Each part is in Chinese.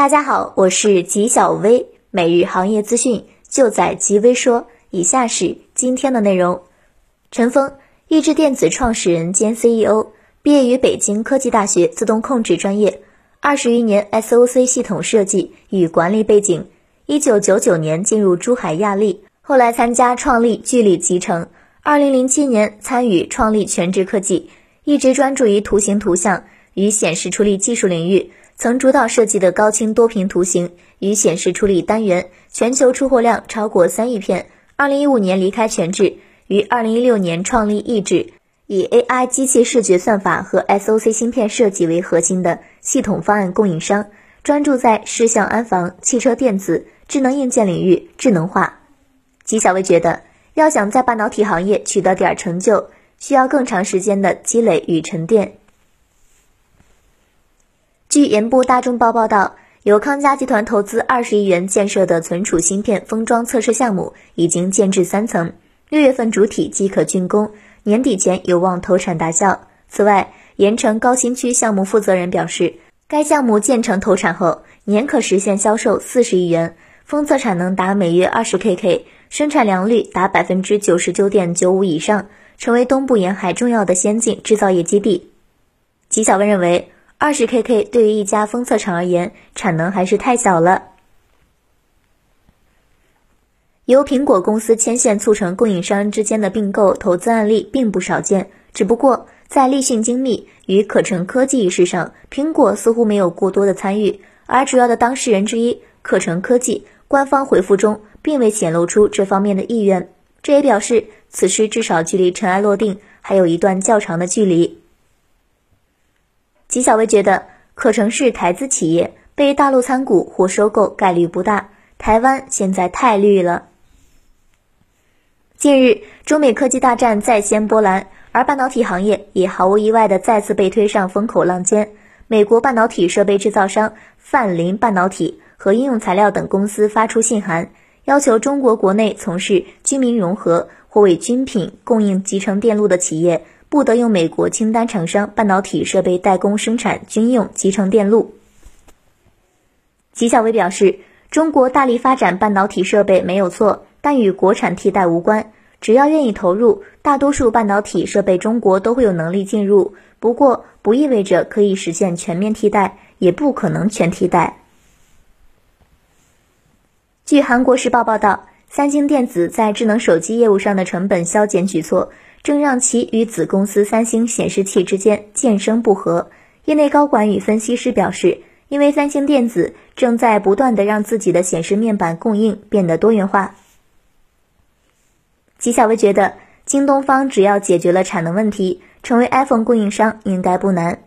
大家好，我是吉小薇，每日行业资讯就在吉微说。以下是今天的内容：陈峰，易智电子创始人兼 CEO，毕业于北京科技大学自动控制专业，二十余年 SOC 系统设计与管理背景。一九九九年进入珠海亚力，后来参加创立聚力集成。二零零七年参与创立全智科技，一直专注于图形图像与显示处理技术领域。曾主导设计的高清多屏图形与显示处理单元，全球出货量超过三亿片。二零一五年离开全智，于二零一六年创立意智，以 AI 机器视觉算法和 SOC 芯片设计为核心的系统方案供应商，专注在视像安防、汽车电子、智能硬件领域智能化。纪晓薇觉得，要想在半导体行业取得点成就，需要更长时间的积累与沉淀。据研部大众报报道，由康佳集团投资二十亿元建设的存储芯片封装测试项目已经建制三层，六月份主体即可竣工，年底前有望投产达效。此外，盐城高新区项目负责人表示，该项目建成投产后，年可实现销售四十亿元，封测产能达每月二十 KK，生产良率达百分之九十九点九五以上，成为东部沿海重要的先进制造业基地。纪晓薇认为。二十 KK 对于一家封测厂而言，产能还是太小了。由苹果公司牵线促成供应商之间的并购投资案例并不少见，只不过在立讯精密与可成科技一事上，苹果似乎没有过多的参与，而主要的当事人之一可成科技官方回复中并未显露出这方面的意愿，这也表示此事至少距离尘埃落定还有一段较长的距离。纪晓薇觉得，可成是台资企业，被大陆参股或收购概率不大。台湾现在太绿了。近日，中美科技大战再掀波澜，而半导体行业也毫无意外的再次被推上风口浪尖。美国半导体设备制造商泛林半导体和应用材料等公司发出信函，要求中国国内从事军民融合或为军品供应集成电路的企业。不得用美国清单厂商半导体设备代工生产军用集成电路。纪晓薇表示，中国大力发展半导体设备没有错，但与国产替代无关。只要愿意投入，大多数半导体设备中国都会有能力进入。不过，不意味着可以实现全面替代，也不可能全替代。据韩国时报报道，三星电子在智能手机业务上的成本削减举措。正让其与子公司三星显示器之间渐生不和。业内高管与分析师表示，因为三星电子正在不断的让自己的显示面板供应变得多元化。纪晓薇觉得，京东方只要解决了产能问题，成为 iPhone 供应商应该不难。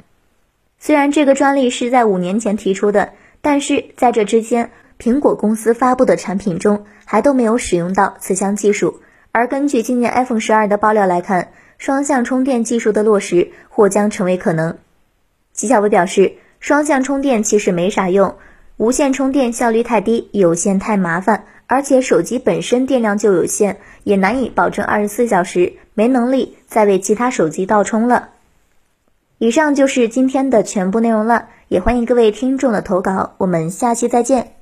虽然这个专利是在五年前提出的，但是在这之间，苹果公司发布的产品中还都没有使用到此项技术。而根据今年 iPhone 十二的爆料来看，双向充电技术的落实或将成为可能。纪晓薇表示，双向充电其实没啥用，无线充电效率太低，有线太麻烦，而且手机本身电量就有限，也难以保证二十四小时，没能力再为其他手机倒充了。以上就是今天的全部内容了，也欢迎各位听众的投稿，我们下期再见。